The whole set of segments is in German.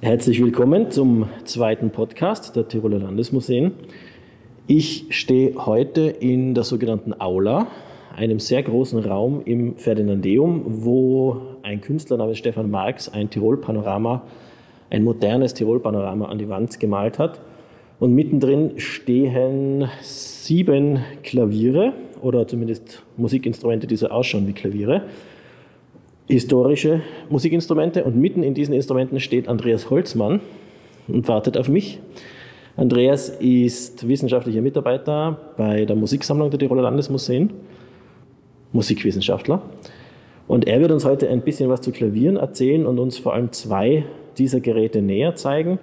Herzlich willkommen zum zweiten Podcast der Tiroler Landesmuseen. Ich stehe heute in der sogenannten Aula, einem sehr großen Raum im Ferdinandeum, wo ein Künstler namens Stefan Marx ein Tirol-Panorama, ein modernes Tirol-Panorama an die Wand gemalt hat. Und mittendrin stehen sieben Klaviere oder zumindest Musikinstrumente, die so ausschauen wie Klaviere historische Musikinstrumente und mitten in diesen Instrumenten steht Andreas Holzmann und wartet auf mich. Andreas ist wissenschaftlicher Mitarbeiter bei der Musiksammlung der Tiroler Landesmuseen, Musikwissenschaftler. Und er wird uns heute ein bisschen was zu Klavieren erzählen und uns vor allem zwei dieser Geräte näher zeigen.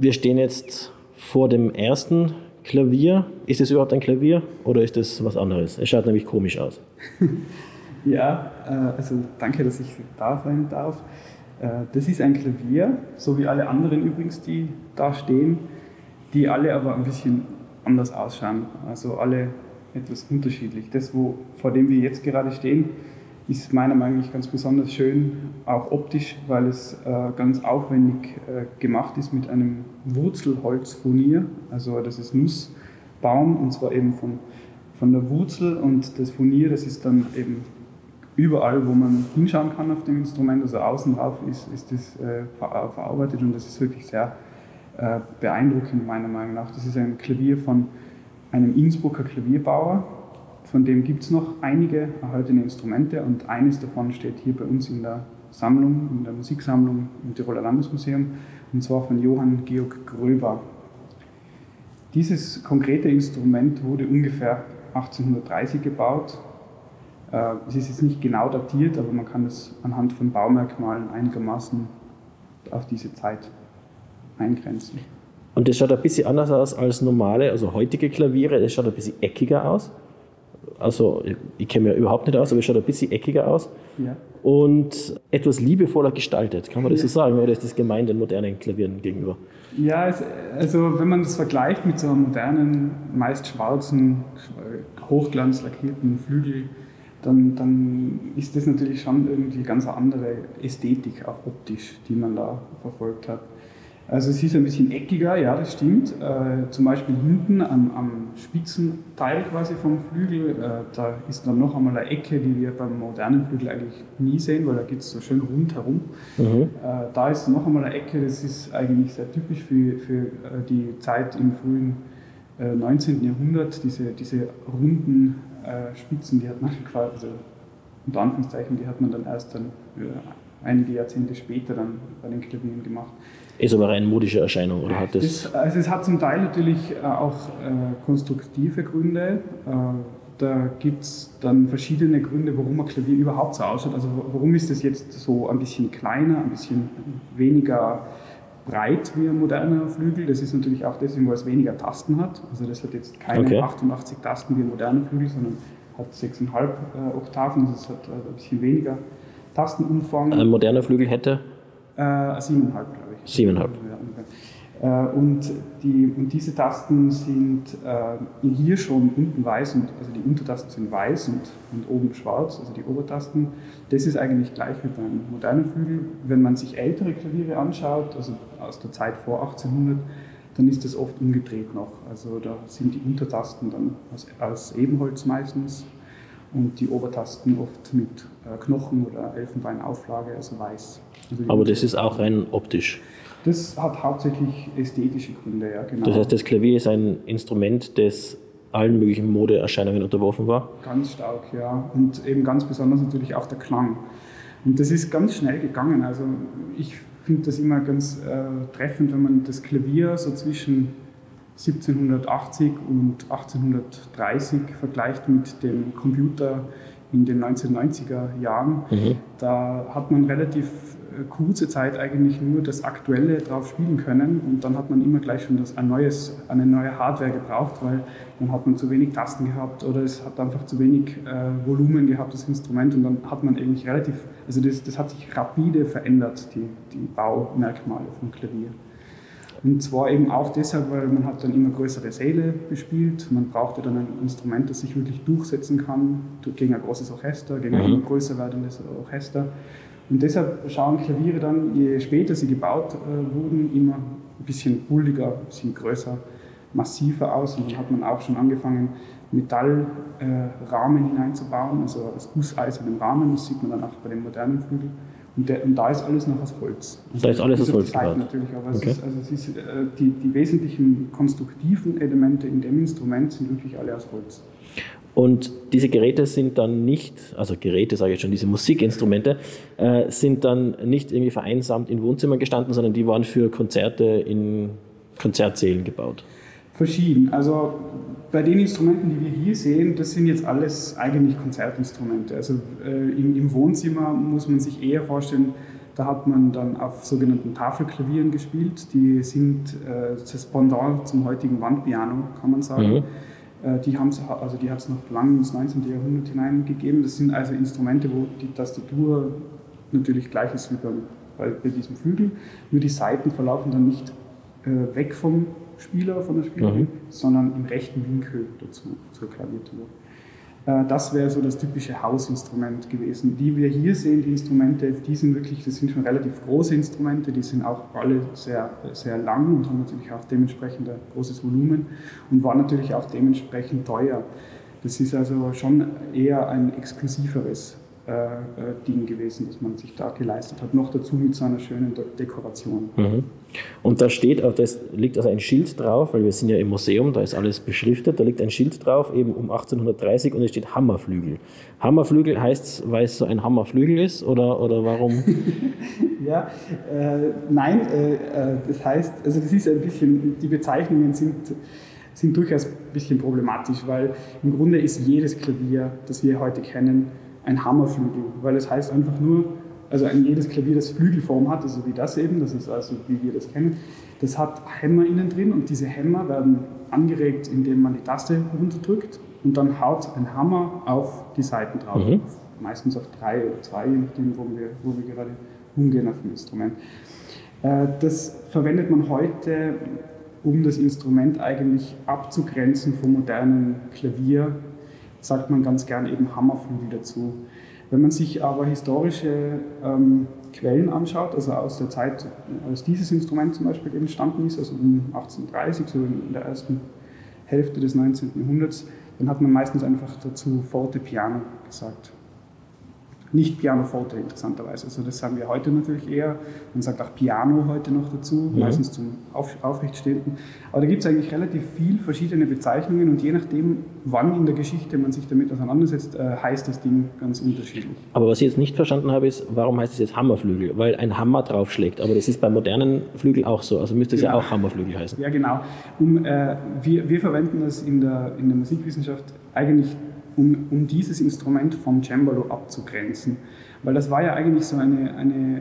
Wir stehen jetzt vor dem ersten Klavier. Ist es überhaupt ein Klavier oder ist es was anderes? Es schaut nämlich komisch aus. Ja, äh, also danke, dass ich da sein darf. Äh, das ist ein Klavier, so wie alle anderen übrigens, die da stehen, die alle aber ein bisschen anders ausschauen. Also alle etwas unterschiedlich. Das, wo, vor dem wir jetzt gerade stehen, ist meiner Meinung nach ganz besonders schön, auch optisch, weil es äh, ganz aufwendig gemacht ist mit einem Wurzelholzfurnier. Also das ist Nussbaum und zwar eben von, von der Wurzel und das Furnier, das ist dann eben überall, wo man hinschauen kann auf dem Instrument, also außen drauf ist, ist das äh, verarbeitet und das ist wirklich sehr äh, beeindruckend meiner Meinung nach. Das ist ein Klavier von einem Innsbrucker Klavierbauer, von dem gibt es noch einige erhaltene Instrumente und eines davon steht hier bei uns in der Sammlung, in der Musiksammlung im Tiroler Landesmuseum und zwar von Johann Georg Gröber. Dieses konkrete Instrument wurde ungefähr 1830 gebaut äh, es ist jetzt nicht genau datiert, aber man kann es anhand von Baumerkmalen einigermaßen auf diese Zeit eingrenzen. Und das schaut ein bisschen anders aus als normale, also heutige Klaviere. Das schaut ein bisschen eckiger aus. Also, ich kenne mich ja überhaupt nicht aus, aber es schaut ein bisschen eckiger aus. Ja. Und etwas liebevoller gestaltet. Kann man das ja. so sagen? Oder ist das gemein den modernen Klavieren gegenüber? Ja, es, also wenn man das vergleicht mit so einem modernen, meist schwarzen, hochglanzlackierten Flügel, dann, dann ist das natürlich schon irgendwie ganz eine andere Ästhetik, auch optisch, die man da verfolgt hat. Also es ist ein bisschen eckiger, ja, das stimmt. Äh, zum Beispiel hinten am, am Spitzenteil quasi vom Flügel, äh, da ist dann noch einmal eine Ecke, die wir beim modernen Flügel eigentlich nie sehen, weil da geht es so schön rundherum. Mhm. Äh, da ist noch einmal eine Ecke, das ist eigentlich sehr typisch für, für äh, die Zeit im frühen 19. Äh, Jahrhundert, diese, diese runden äh, Spitzen, die hat man quasi, also unter Anführungszeichen, die hat man dann erst dann einige Jahrzehnte später dann bei den Klavieren gemacht. Ist aber eine modische Erscheinung, oder hat das? das also es hat zum Teil natürlich äh, auch äh, konstruktive Gründe. Äh, da gibt es dann verschiedene Gründe, warum ein Klavier überhaupt so ausschaut. Also warum ist es jetzt so ein bisschen kleiner, ein bisschen weniger breit wie ein moderner Flügel. Das ist natürlich auch deswegen, weil es weniger Tasten hat. Also das hat jetzt keine okay. 88 Tasten wie ein moderner Flügel, sondern hat 6,5 äh, Oktaven. Also es hat ein bisschen weniger Tastenumfang. Ein moderner Flügel hätte? Äh, 7,5 glaube ich. 7,5. Äh, und, die, und diese Tasten sind äh, hier schon unten weiß, und, also die Untertasten sind weiß und, und oben schwarz, also die Obertasten. Das ist eigentlich gleich wie beim modernen Flügel. Wenn man sich ältere Klaviere anschaut, also aus der Zeit vor 1800, dann ist das oft umgedreht noch. Also da sind die Untertasten dann aus, aus Ebenholz meistens und die Obertasten oft mit äh, Knochen oder Elfenbeinauflage, also weiß. Also Aber das ist auch rein optisch. Das hat hauptsächlich ästhetische Gründe, ja, genau. Das heißt, das Klavier ist ein Instrument, das allen möglichen Modeerscheinungen unterworfen war? Ganz stark, ja. Und eben ganz besonders natürlich auch der Klang. Und das ist ganz schnell gegangen. Also ich finde das immer ganz äh, treffend, wenn man das Klavier so zwischen 1780 und 1830 vergleicht mit dem Computer in den 1990er Jahren. Mhm. Da hat man relativ äh, kurze Zeit eigentlich nur das Aktuelle drauf spielen können und dann hat man immer gleich schon das, ein neues, eine neue Hardware gebraucht, weil dann hat man zu wenig Tasten gehabt oder es hat einfach zu wenig äh, Volumen gehabt, das Instrument und dann hat man eigentlich relativ, also das, das hat sich rapide verändert, die, die Baumerkmale vom Klavier. Und zwar eben auch deshalb, weil man hat dann immer größere Säle bespielt. Man brauchte dann ein Instrument, das sich wirklich durchsetzen kann gegen ein großes Orchester, gegen ein mhm. immer größer werdendes Orchester. Und deshalb schauen Klaviere dann, je später sie gebaut äh, wurden, immer ein bisschen bulliger, ein bisschen größer, massiver aus. Und dann hat man auch schon angefangen, Metallrahmen äh, hineinzubauen, also aus gusseisernen Rahmen. Das sieht man dann auch bei den modernen Flügeln. Und, der, und, da ist alles noch aus Holz. Also da ist alles aus Holz gebaut? natürlich, aber okay. ist, also ist, äh, die, die, wesentlichen konstruktiven Elemente in dem Instrument sind wirklich alle aus Holz. Und diese Geräte sind dann nicht, also Geräte sage ich schon, diese Musikinstrumente, äh, sind dann nicht irgendwie vereinsamt in Wohnzimmern gestanden, sondern die waren für Konzerte in Konzertsälen gebaut. Verschieden. Also bei den Instrumenten, die wir hier sehen, das sind jetzt alles eigentlich Konzertinstrumente. Also äh, im, im, Wohnzimmer muss man sich eher vorstellen, da hat man dann auf sogenannten Tafelklavieren gespielt. Die sind äh, das Pendant zum heutigen Wandpiano, kann man sagen. Mhm. Äh, die also die hat es noch lange ins 19. Jahrhundert hineingegeben. Das sind also Instrumente, wo die Tastatur natürlich gleich ist wie bei, bei diesem Flügel, nur die Seiten verlaufen dann nicht äh, weg vom Spieler, von der Spielerin, mhm. sondern im rechten Winkel dazu, zur Klaviertour. Äh, das wäre so das typische Hausinstrument gewesen. Die wir hier sehen, die Instrumente, die sind wirklich, das sind schon relativ große Instrumente, die sind auch alle sehr, sehr lang und haben natürlich auch dementsprechend ein großes Volumen und waren natürlich auch dementsprechend teuer. Das ist also schon eher ein exklusiveres Ding gewesen, das man sich da geleistet hat. Noch dazu mit so einer schönen De Dekoration. Mhm. Und da steht, da liegt also ein Schild drauf, weil wir sind ja im Museum, da ist alles beschriftet, da liegt ein Schild drauf, eben um 1830 und es steht Hammerflügel. Hammerflügel heißt, weil es so ein Hammerflügel ist oder, oder warum? ja, äh, nein, äh, äh, das heißt, also das ist ein bisschen, die Bezeichnungen sind sind durchaus ein bisschen problematisch, weil im Grunde ist jedes Klavier, das wir heute kennen, ein Hammerflügel, weil es heißt einfach nur, also ein jedes Klavier, das Flügelform hat, also wie das eben, das ist also wie wir das kennen, das hat Hämmer innen drin und diese Hämmer werden angeregt, indem man die Taste runterdrückt und dann haut ein Hammer auf die Seiten drauf. Mhm. Meistens auf drei oder zwei, je nachdem, wo wir, wo wir gerade umgehen auf dem Instrument. Äh, das verwendet man heute, um das Instrument eigentlich abzugrenzen vom modernen Klavier sagt man ganz gern eben Hammerflügel dazu. Wenn man sich aber historische ähm, Quellen anschaut, also aus der Zeit, als dieses Instrument zum Beispiel entstanden ist, also um 1830, so in der ersten Hälfte des 19. Jahrhunderts, dann hat man meistens einfach dazu Forte Piano gesagt nicht Pianoforte interessanterweise. Also das sagen wir heute natürlich eher. Man sagt auch Piano heute noch dazu, ja. meistens zum Auf Aufrechtstehenden. Aber da gibt es eigentlich relativ viel verschiedene Bezeichnungen und je nachdem, wann in der Geschichte man sich damit auseinandersetzt, äh, heißt das Ding ganz unterschiedlich. Aber was ich jetzt nicht verstanden habe, ist, warum heißt es jetzt Hammerflügel? Weil ein Hammer draufschlägt. Aber das ist bei modernen Flügeln auch so. Also müsste es genau. ja auch Hammerflügel heißen. Ja, genau. Um, äh, wir, wir verwenden das in der, in der Musikwissenschaft eigentlich um, um dieses Instrument vom Cembalo abzugrenzen. Weil das war ja eigentlich so eine, eine,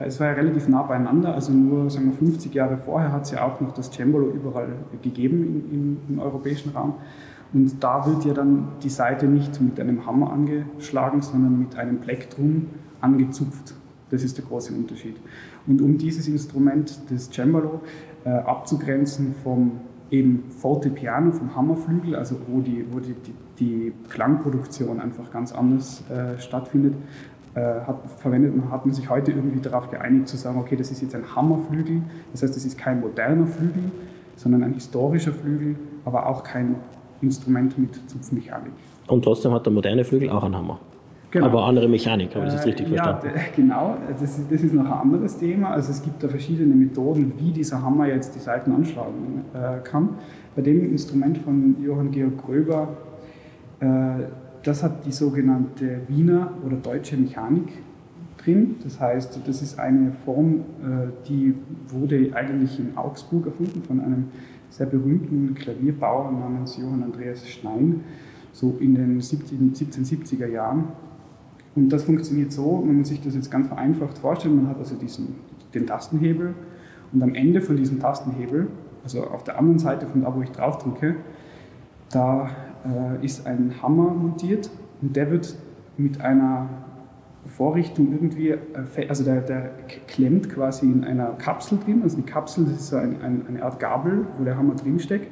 äh, es war ja relativ nah beieinander, also nur sagen wir, 50 Jahre vorher hat es ja auch noch das Cembalo überall gegeben im, im, im europäischen Raum. Und da wird ja dann die Seite nicht mit einem Hammer angeschlagen, sondern mit einem Plektrum angezupft. Das ist der große Unterschied. Und um dieses Instrument des Cembalo äh, abzugrenzen vom eben Forte Piano, vom Hammerflügel, also wo die, wo die, die die Klangproduktion einfach ganz anders äh, stattfindet, äh, hat, verwendet man, hat man sich heute irgendwie darauf geeinigt zu sagen, okay, das ist jetzt ein Hammerflügel, das heißt, das ist kein moderner Flügel, sondern ein historischer Flügel, aber auch kein Instrument mit Zupfmechanik. Und trotzdem hat der moderne Flügel auch einen Hammer. Genau. Aber andere Mechanik, habe ich das richtig äh, verstanden? Ja, genau. Das ist, das ist noch ein anderes Thema. Also es gibt da verschiedene Methoden, wie dieser Hammer jetzt die Seiten anschlagen äh, kann. Bei dem Instrument von Johann Georg Gröber äh, das hat die sogenannte Wiener oder deutsche Mechanik drin. Das heißt, das ist eine Form, äh, die wurde eigentlich in Augsburg erfunden von einem sehr berühmten Klavierbauer namens Johann Andreas Schnein, so in den 1770er Jahren. Und das funktioniert so, man sich das jetzt ganz vereinfacht vorstellt, man hat also diesen, den Tastenhebel und am Ende von diesem Tastenhebel, also auf der anderen Seite von da, wo ich drauf drücke, da äh, ist ein Hammer montiert und der wird mit einer Vorrichtung irgendwie, äh, also der, der klemmt quasi in einer Kapsel drin. Also die Kapsel das ist so ein, ein, eine Art Gabel, wo der Hammer drinsteckt.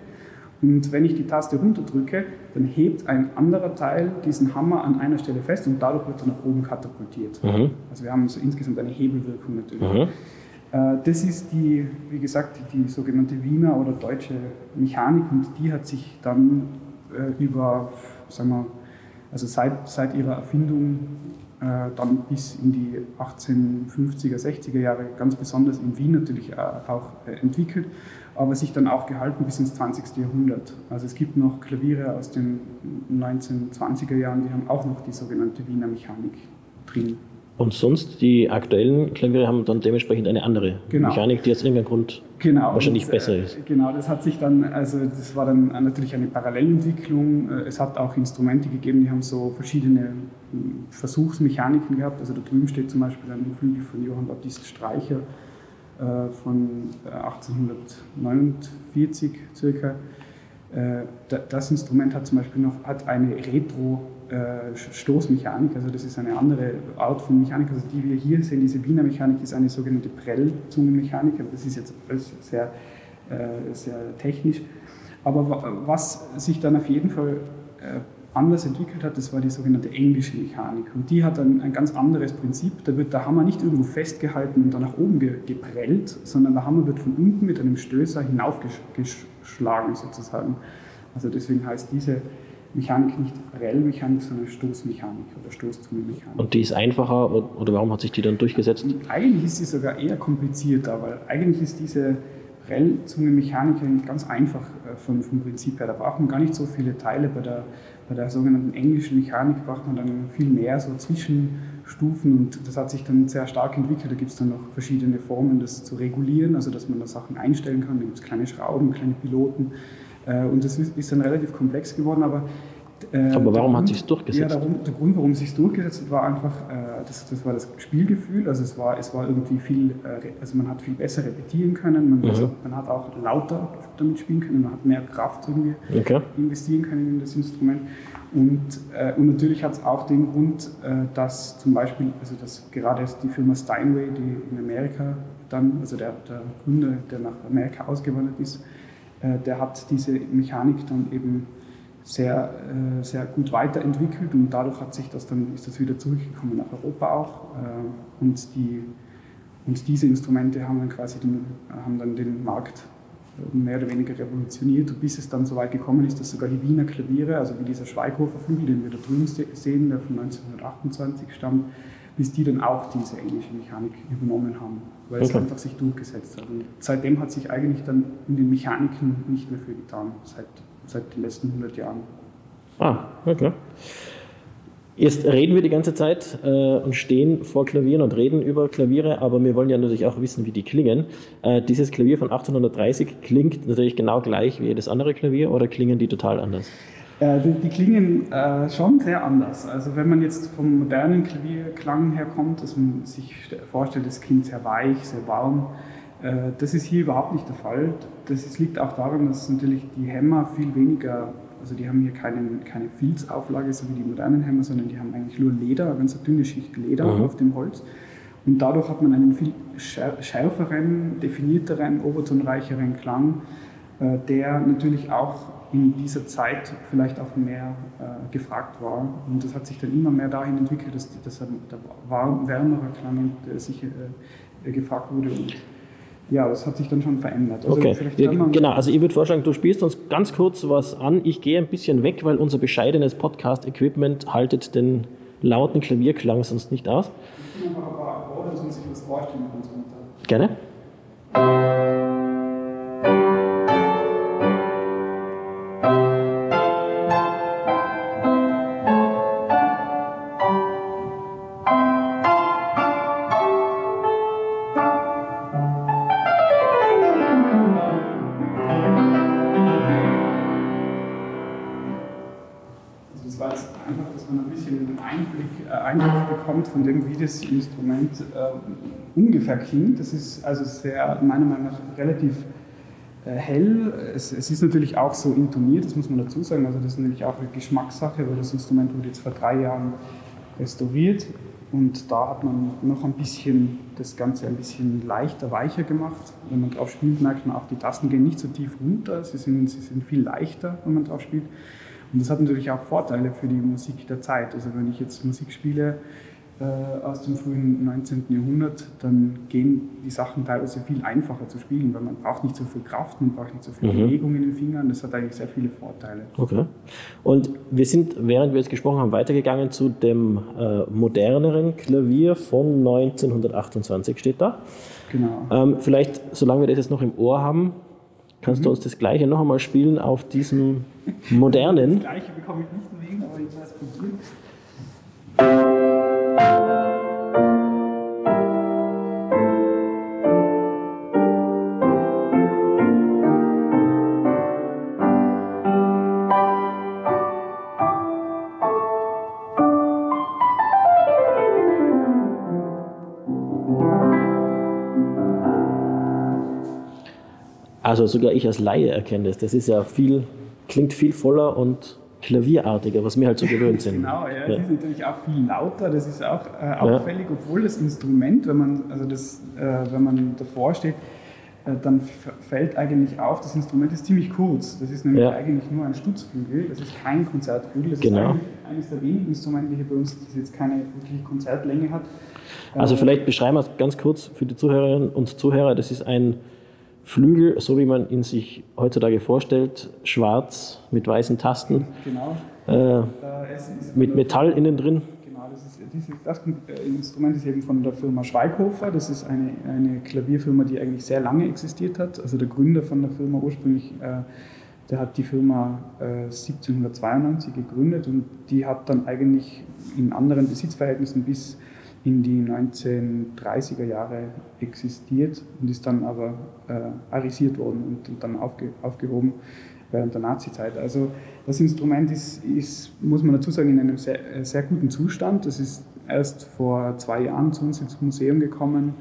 Und wenn ich die Taste runterdrücke, dann hebt ein anderer Teil diesen Hammer an einer Stelle fest und dadurch wird er nach oben katapultiert. Mhm. Also wir haben so insgesamt eine Hebelwirkung natürlich. Mhm. Äh, das ist die, wie gesagt, die sogenannte Wiener oder deutsche Mechanik und die hat sich dann äh, über, sagen wir, also seit, seit ihrer Erfindung äh, dann bis in die 1850er, 60er Jahre ganz besonders in Wien natürlich auch entwickelt aber sich dann auch gehalten bis ins 20. Jahrhundert. Also es gibt noch Klaviere aus den 1920er Jahren, die haben auch noch die sogenannte Wiener Mechanik drin. Und sonst, die aktuellen Klaviere haben dann dementsprechend eine andere genau. Mechanik, die aus irgendeinem Grund genau. wahrscheinlich und, besser ist. Genau, das hat sich dann, also das war dann natürlich eine Parallelentwicklung. Es hat auch Instrumente gegeben, die haben so verschiedene hm, Versuchsmechaniken gehabt. Also da drüben steht zum Beispiel ein Flügel von Johann Baptist Streicher, äh, von 1849 äh, circa. Äh, das Instrument hat zum Beispiel noch hat eine Retro-Stoßmechanik, also das ist eine andere Art von Mechanik. Also die wir hier sehen, diese Wiener Mechanik ist eine sogenannte Prellzungenmechanik, aber das ist jetzt alles sehr, sehr technisch. Aber was sich dann auf jeden Fall anders entwickelt hat, das war die sogenannte englische Mechanik. Und die hat ein, ein ganz anderes Prinzip. Da wird der Hammer nicht irgendwo festgehalten und dann nach oben ge geprellt, sondern der Hammer wird von unten mit einem Stößer hinaufgeschlagen sozusagen. Also deswegen heißt diese Mechanik nicht Prellmechanik, sondern Stoßmechanik oder Stoßzungenmechanik. Und die ist einfacher oder warum hat sich die dann durchgesetzt? Und eigentlich ist sie sogar eher komplizierter, weil eigentlich ist diese Prellzungenmechanik eigentlich ganz einfach äh, vom, vom Prinzip her. Da braucht man gar nicht so viele Teile bei der bei der sogenannten englischen Mechanik braucht man dann viel mehr so Zwischenstufen und das hat sich dann sehr stark entwickelt. Da gibt es dann noch verschiedene Formen, das zu regulieren, also dass man da Sachen einstellen kann. Da gibt es kleine Schrauben, kleine Piloten und das ist dann relativ komplex geworden, aber äh, Aber warum hat sich durchgesetzt? Ja, darum, der Grund, warum es sich durchgesetzt hat, war einfach, äh, das, das war das Spielgefühl. Also es war, es war irgendwie viel, äh, also man hat viel besser repetieren können, man, mhm. also, man hat auch lauter damit spielen können, man hat mehr Kraft irgendwie okay. investieren können in das Instrument. Und, äh, und natürlich hat es auch den Grund, äh, dass zum Beispiel, also dass gerade die Firma Steinway, die in Amerika dann, also der, der Gründer, der nach Amerika ausgewandert ist, äh, der hat diese Mechanik dann eben sehr, äh, sehr gut weiterentwickelt und dadurch hat sich das dann, ist das wieder zurückgekommen nach Europa auch. Äh, und, die, und diese Instrumente haben dann quasi den, haben dann den Markt äh, mehr oder weniger revolutioniert, bis es dann so weit gekommen ist, dass sogar die Wiener Klaviere, also wie dieser Schweighofer Flügel, den wir da drüben sehen, der von 1928 stammt, bis die dann auch diese englische Mechanik übernommen haben, weil okay. es einfach sich durchgesetzt hat. Und seitdem hat sich eigentlich dann in den Mechaniken nicht mehr viel getan, seit seit den letzten 100 Jahren. Ah, okay. Jetzt reden wir die ganze Zeit äh, und stehen vor Klavieren und reden über Klaviere, aber wir wollen ja natürlich auch wissen, wie die klingen. Äh, dieses Klavier von 1830 klingt natürlich genau gleich wie jedes andere Klavier oder klingen die total anders? Äh, die, die, klingen äh, schon sehr anders. Also wenn man jetzt vom modernen Klavierklang herkommt, dass man sich vorstellt, es klingt sehr weich, sehr warm, äh, das ist hier überhaupt nicht der Fall. Das ist, liegt auch daran, dass natürlich die Hämmer viel weniger, also die haben hier keine, keine Filzauflage, so wie die modernen Hämmer, sondern die haben eigentlich nur Leder, eine ganz dünne Schicht Leder mhm. auf dem Holz. Und dadurch hat man einen viel schärferen, definierteren, obertonreicheren Klang, äh, der natürlich auch in dieser Zeit vielleicht auch mehr äh, gefragt war. Und das hat sich dann immer mehr dahin entwickelt, dass, dass der warm, wärmere Klang sich äh, gefragt wurde. Und ja, das hat sich dann schon verändert. Also okay, ja, genau. Also ich würde vorschlagen, du spielst uns ganz kurz was an. Ich gehe ein bisschen weg, weil unser bescheidenes Podcast-Equipment haltet den lauten Klavierklang sonst nicht aus. Ich bin einfach aber, dass man sich was vorstellen Gerne. Von dem, wie das Instrument äh, ungefähr klingt. Das ist also sehr, meiner Meinung nach, relativ äh, hell. Es, es, ist natürlich auch so intoniert, das muss man dazu sagen. Also das ist natürlich auch eine Geschmackssache, weil das Instrument wurde jetzt vor drei Jahren restauriert. Und da hat man noch ein bisschen das Ganze ein bisschen leichter, weicher gemacht. Wenn man drauf spielt, merkt man auch, die Tasten gehen nicht so tief runter, sie sind, sie sind viel leichter, wenn man drauf spielt. Und das hat natürlich auch Vorteile für die Musik der Zeit. Also wenn ich jetzt Musik spiele, aus dem frühen 19. Jahrhundert, dann gehen die Sachen teilweise viel einfacher zu spielen, weil man braucht nicht so viel Kraft, man braucht nicht so viel mhm. Bewegung in den Fingern. Das hat eigentlich sehr viele Vorteile. Okay. Und wir sind, während wir jetzt gesprochen haben, weitergegangen zu dem äh, moderneren Klavier von 1928 steht da. Genau. Ähm, vielleicht, solange wir das jetzt noch im Ohr haben, kannst mhm. du uns das Gleiche noch einmal spielen auf diesem modernen. Das Gleiche bekomme ich nicht mehr hin, aber ich weiß probieren. Also sogar ich als Laie erkenne das. Das ist ja viel, klingt viel voller und klavierartiger, was wir halt so gewöhnt sind. Genau, ja, ja. es ist natürlich auch viel lauter, das ist auch äh, auffällig, ja. obwohl das Instrument, wenn man, also das, äh, wenn man davor steht, äh, dann fällt eigentlich auf, das Instrument ist ziemlich kurz. Das ist nämlich ja. eigentlich nur ein Stutzflügel, das ist kein Konzertflügel, das genau. ist eines der wenigen Instrumente hier bei uns, das jetzt keine wirkliche Konzertlänge hat. Also vielleicht beschreiben wir es ganz kurz für die Zuhörerinnen und Zuhörer, das ist ein Flügel, so wie man ihn sich heutzutage vorstellt, schwarz mit weißen Tasten, genau. äh, mit Metall innen drin. Genau, das, ist, dieses, das Instrument ist eben von der Firma Schweighofer. Das ist eine, eine Klavierfirma, die eigentlich sehr lange existiert hat. Also der Gründer von der Firma ursprünglich, äh, der hat die Firma äh, 1792 gegründet und die hat dann eigentlich in anderen Besitzverhältnissen bis in die 1930er Jahre existiert und ist dann aber äh, arisiert worden und, und dann aufge, aufgehoben während der Nazizeit. Also das Instrument ist, ist, muss man dazu sagen, in einem sehr, äh, sehr guten Zustand. Das ist erst vor zwei Jahren zu uns ins Museum gekommen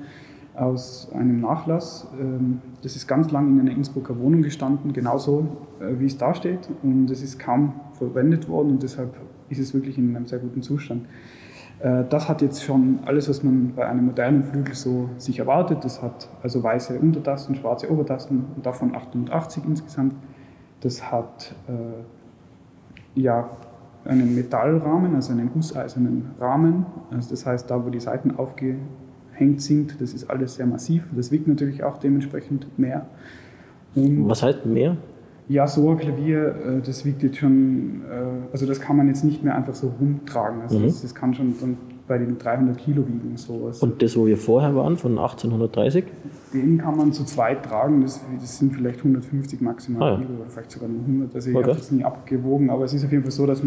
aus einem Nachlass. Ähm, das ist ganz lang in einer Innsbrucker Wohnung gestanden, genauso äh, wie es da steht. Und es ist kaum verwendet worden und deshalb ist es wirklich in einem sehr guten Zustand. Äh, das hat jetzt schon alles, was man bei einem modernen Flügel so sich erwartet. Das hat also weiße Untertasten, schwarze Obertasten und davon 88 insgesamt. Das hat äh, ja einen Metallrahmen, also einen gusseisernen Rahmen. Also das heißt, da wo die Seiten aufgehängt sind, das ist alles sehr massiv. Das wiegt natürlich auch dementsprechend mehr. Und was heißt mehr? Ja, so ein Klavier, äh, das wiegt jetzt schon, äh, also das kann man jetzt nicht mehr einfach so rumtragen. Also mhm. das, das, kann schon dann bei den 300 Kilo wiegen. Sowas. Und das, wo wir vorher waren, von 1830? Den kann man zu zweit tragen, das, das sind vielleicht 150 maximal ah, ja. Kilo oder vielleicht sogar nur 100. Also ich okay. habe das nie abgewogen, aber es ist auf jeden Fall so, dass,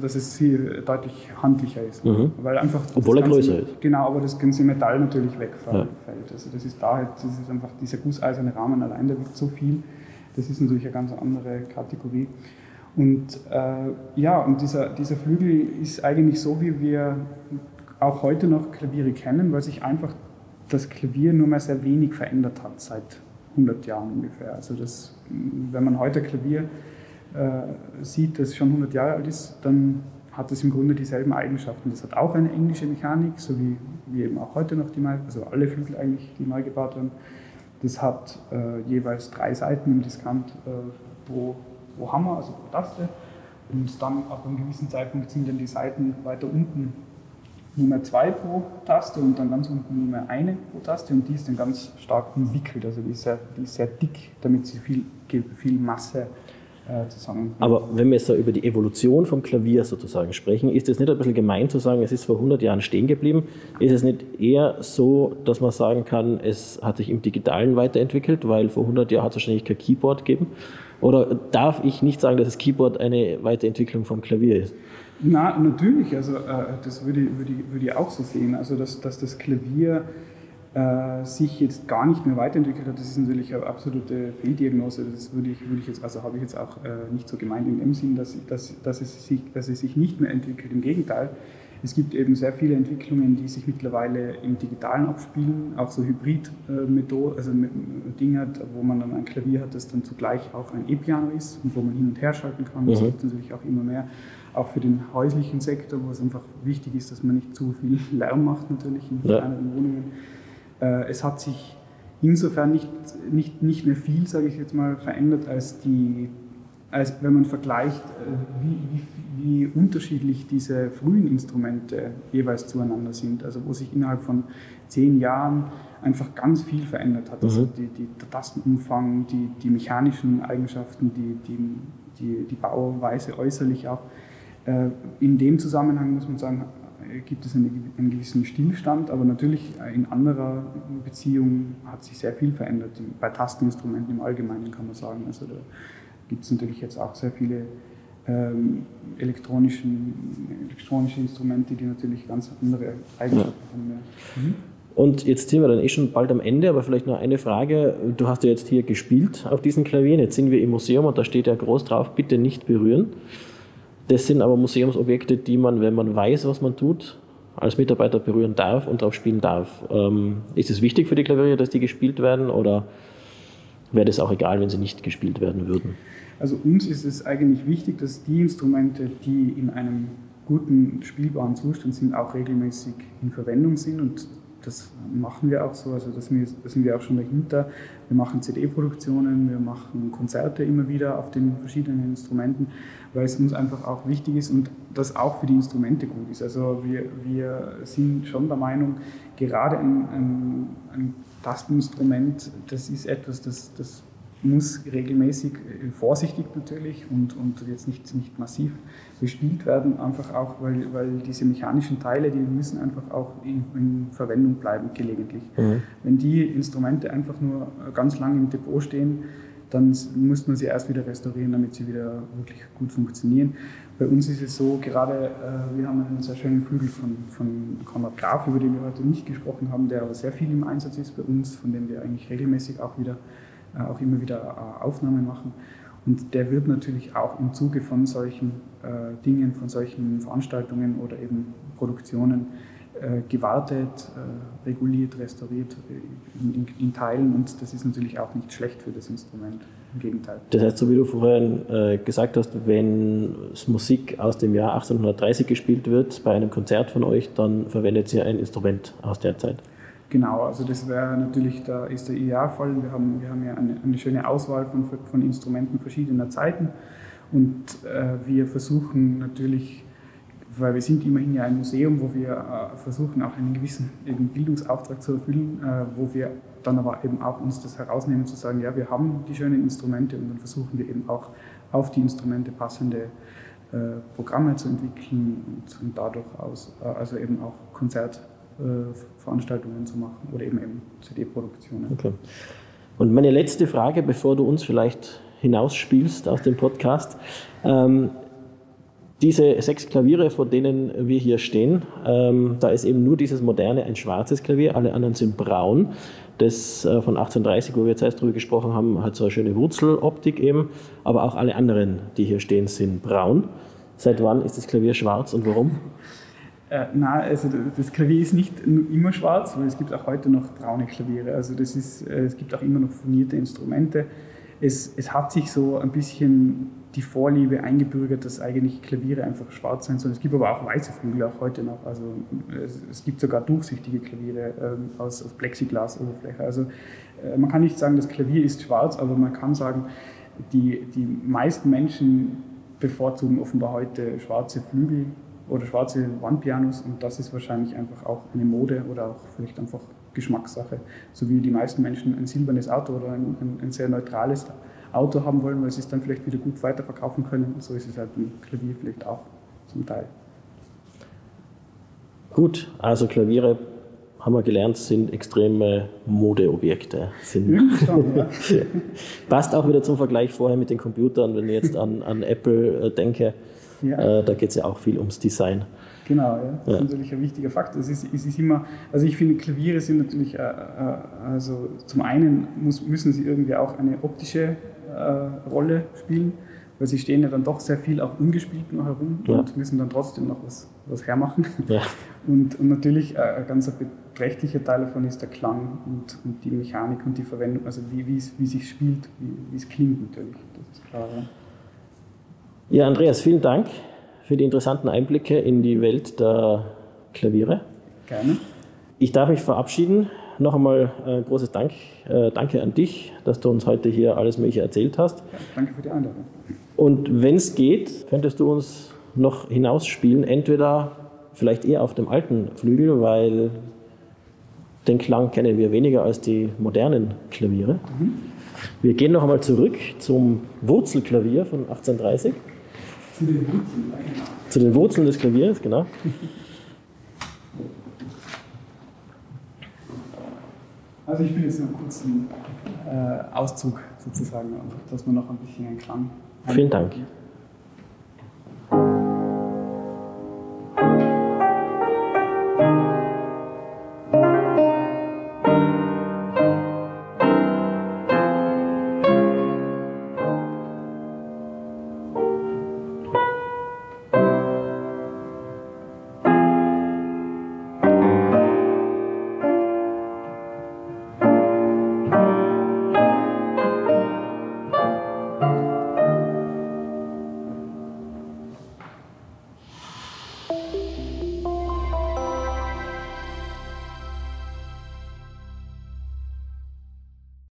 dass es hier deutlich handlicher ist. Mhm. Weil einfach Obwohl er größer ist. Genau, aber das ganze Metall natürlich wegfällt. Ja. Also das ist da halt, das ist einfach dieser gusseiserne Rahmen allein, der wiegt so viel das ist natürlich eine ganz andere Kategorie. Und äh, ja, und dieser, dieser Flügel ist eigentlich so, wie wir auch heute noch Klaviere kennen, weil sich einfach das Klavier nur mehr sehr wenig verändert hat seit 100 Jahren ungefähr. Also das, wenn man heute Klavier äh, sieht, das schon 100 Jahre alt ist, dann hat es im Grunde dieselben Eigenschaften. Das hat auch eine englische Mechanik, so wie, wie eben auch heute noch die, also alle Flügel eigentlich, die neu gebaut werden. Das hat äh, jeweils drei Seiten im Diskant äh, pro, pro Hammer, also pro Taste. Und dann ab einem gewissen Zeitpunkt sind dann die Seiten weiter unten Nummer zwei pro Taste und dann ganz unten Nummer eine pro Taste und die ist dann ganz stark umwickelt, also die ist sehr, die ist sehr dick, damit sie viel, viel Masse äh, zusammen. Aber wenn wir jetzt da über die Evolution vom Klavier sozusagen sprechen, ist es nicht ein bisschen gemein zu sagen, es ist vor 100 Jahren stehen geblieben? Ist es nicht eher so, dass man sagen kann, es hat sich im Digitalen weiterentwickelt, weil vor 100 Jahren hat es wahrscheinlich kein Keyboard gegeben? Oder darf ich nicht sagen, dass das Keyboard eine Weiterentwicklung vom Klavier ist? Na, natürlich, also äh, das würde, würde, würde ich auch so sehen, also dass, dass das Klavier äh, sich jetzt gar nicht mehr weiterentwickelt hat, das ist natürlich eine absolute Fehldiagnose. Das würde ich, würde ich jetzt, also habe ich jetzt auch äh, nicht so gemeint in dem Sinn, dass, dass, dass, es sich, dass es sich nicht mehr entwickelt. Im Gegenteil, es gibt eben sehr viele Entwicklungen, die sich mittlerweile im Digitalen abspielen, auch so Hybrid-Methoden, also Dinge, wo man dann ein Klavier hat, das dann zugleich auch ein E-Piano ist und wo man hin und her schalten kann. Das mhm. gibt es natürlich auch immer mehr. auch für den häuslichen Sektor, wo es einfach wichtig ist, dass man nicht zu viel Lärm macht natürlich in ja. kleineren Wohnungen. Äh, es hat sich insofern nicht, nicht, nicht mehr viel, sage ich jetzt mal, verändert, als, die, als wenn man vergleicht, äh, wie, wie, wie unterschiedlich diese frühen Instrumente jeweils zueinander sind. Also wo sich innerhalb von zehn Jahren einfach ganz viel verändert hat. Also mhm. Die, die, der Tastenumfang, die, die mechanischen Eigenschaften, die, die, die, die Bauweise äußerlich auch. Äh, in dem Zusammenhang muss man sagen, gibt es einen, einen, gewissen Stillstand, aber natürlich in anderer Beziehung hat sich sehr viel verändert. Bei Tasteninstrumenten im Allgemeinen kann man sagen. Also da gibt es natürlich jetzt auch sehr viele ähm, elektronischen, elektronische Instrumente, die natürlich ganz andere Eigenschaften ja. haben. Ja. Mhm. Und jetzt sind wir dann eh schon bald am Ende, aber vielleicht noch eine Frage. Du hast ja jetzt hier gespielt auf diesen Klavieren. Jetzt sind wir im Museum und da steht ja groß drauf, bitte nicht berühren. Das sind aber Museumsobjekte, die man, wenn man weiß, was man tut, als Mitarbeiter berühren darf und drauf spielen darf. Ähm, ist es wichtig für die Klaviere, dass die gespielt werden oder wäre das auch egal, wenn sie nicht gespielt werden würden? Also uns ist es eigentlich wichtig, dass die Instrumente, die in einem guten spielbaren Zustand sind, auch regelmäßig in Verwendung sind und das machen wir auch so, also da sind wir auch schon dahinter. Wir machen CD-Produktionen, wir machen Konzerte immer wieder auf den verschiedenen Instrumenten, weil es uns einfach auch wichtig ist und das auch für die Instrumente gut ist. Also wir, wir sind schon der Meinung, gerade ein, ein, ein Tasteninstrument, das ist etwas, das, das muss regelmäßig, äh, vorsichtig natürlich und, und jetzt nicht, nicht massiv bespielt werden, einfach auch, weil, weil diese mechanischen Teile, die müssen einfach auch in, in Verwendung bleiben, gelegentlich. Mhm. Wenn die Instrumente einfach nur ganz lang im Depot stehen, dann muss man sie erst wieder restaurieren, damit sie wieder wirklich gut funktionieren. Bei uns ist es so, gerade äh, wir haben einen sehr schönen Flügel von, von Konrad Graf, über den wir heute nicht gesprochen haben, der aber sehr viel im Einsatz ist bei uns, von dem wir eigentlich regelmäßig auch wieder äh, auch immer wieder äh, Aufnahmen machen. Und der wird natürlich auch im Zuge von solchen äh, Dingen, von solchen Veranstaltungen oder eben Produktionen äh, gewartet, äh, reguliert, restauriert äh, in, in, Teilen. Und das ist natürlich auch nicht schlecht für das Instrument. Im Gegenteil. Das heißt, so wie du vorhin gesagt hast, wenn Musik aus dem Jahr 1830 gespielt wird bei einem Konzert von euch, dann verwendet ihr ein Instrument aus der Zeit. Genau, also das wäre natürlich, da ist der Idealfall. Wir haben, wir haben ja eine, eine schöne Auswahl von, von Instrumenten verschiedener Zeiten und äh, wir versuchen natürlich, weil wir sind immerhin ja ein Museum, wo wir äh, versuchen auch einen gewissen eben Bildungsauftrag zu erfüllen, äh, wo wir dann aber eben auch uns das herausnehmen zu sagen, ja, wir haben die schönen Instrumente und dann versuchen wir eben auch auf die Instrumente passende äh, Programme zu entwickeln und, und dadurch aus, äh, also eben auch Konzert Veranstaltungen zu machen oder eben, eben CD-Produktionen. Okay. Und meine letzte Frage, bevor du uns vielleicht hinausspielst aus dem Podcast. Ähm, diese sechs Klaviere, vor denen wir hier stehen, ähm, da ist eben nur dieses moderne ein schwarzes Klavier, alle anderen sind braun. Das äh, von 1830, wo wir jetzt erst drüber gesprochen haben, hat so eine schöne Wurzeloptik eben, aber auch alle anderen, die hier stehen, sind braun. Seit wann ist das Klavier schwarz und warum? Äh, nein, also das Klavier ist nicht immer schwarz, weil es gibt auch heute noch braune Klaviere. Also das ist, äh, es gibt auch immer noch furnierte Instrumente. Es, es hat sich so ein bisschen die Vorliebe eingebürgert, dass eigentlich Klaviere einfach schwarz sein sollen. Es gibt aber auch weiße Flügel, auch heute noch. Also es, es gibt sogar durchsichtige Klaviere ähm, aus, aus Plexiglas-Oberfläche. Also äh, man kann nicht sagen, das Klavier ist schwarz, aber man kann sagen, die, die meisten Menschen bevorzugen offenbar heute schwarze Flügel oder schwarze Wandpianos und das ist wahrscheinlich einfach auch eine Mode oder auch vielleicht einfach Geschmackssache. So wie die meisten Menschen ein silbernes Auto oder ein, ein, ein sehr neutrales Auto haben wollen, weil sie es dann vielleicht wieder gut weiterverkaufen können. So ist es halt im Klavier vielleicht auch zum Teil. Gut, also Klaviere haben wir gelernt, sind extreme Modeobjekte. Sind ja. Passt auch wieder zum Vergleich vorher mit den Computern, wenn ich jetzt an, an Apple äh, denke. Ja. Äh, da geht es ja auch viel ums Design. Genau, ja. das ja. ist natürlich ein wichtiger Faktor. Es ist, es ist immer, also ich finde, Klaviere sind natürlich, äh, äh, also zum einen muss, müssen sie irgendwie auch eine optische äh, Rolle spielen, weil sie stehen ja dann doch sehr viel auch ungespielt noch herum ja. und müssen dann trotzdem noch was, was hermachen. Ja. Und, und natürlich äh, ein ganz beträchtlicher Teil davon ist der Klang und, und die Mechanik und die Verwendung, also wie, wie, es, wie sich spielt, wie, wie es klingt natürlich, das ist klar. Ja. Ja, Andreas, vielen Dank für die interessanten Einblicke in die Welt der Klaviere. Gerne. Ich darf mich verabschieden. Noch einmal äh, großes Dank, äh, Danke an dich, dass du uns heute hier alles Mögliche erzählt hast. Ja, danke für die Einladung. Und wenn es geht, könntest du uns noch hinausspielen, entweder vielleicht eher auf dem alten Flügel, weil den Klang kennen wir weniger als die modernen Klaviere. Mhm. Wir gehen noch einmal zurück zum Wurzelklavier von 1830. Zu den Wurzeln, Zu den Wurzeln des Klaviers, genau. Also ich spiele jetzt noch kurz einen äh, Auszug sozusagen, dass man noch ein bisschen einen Klang. Vielen Dank.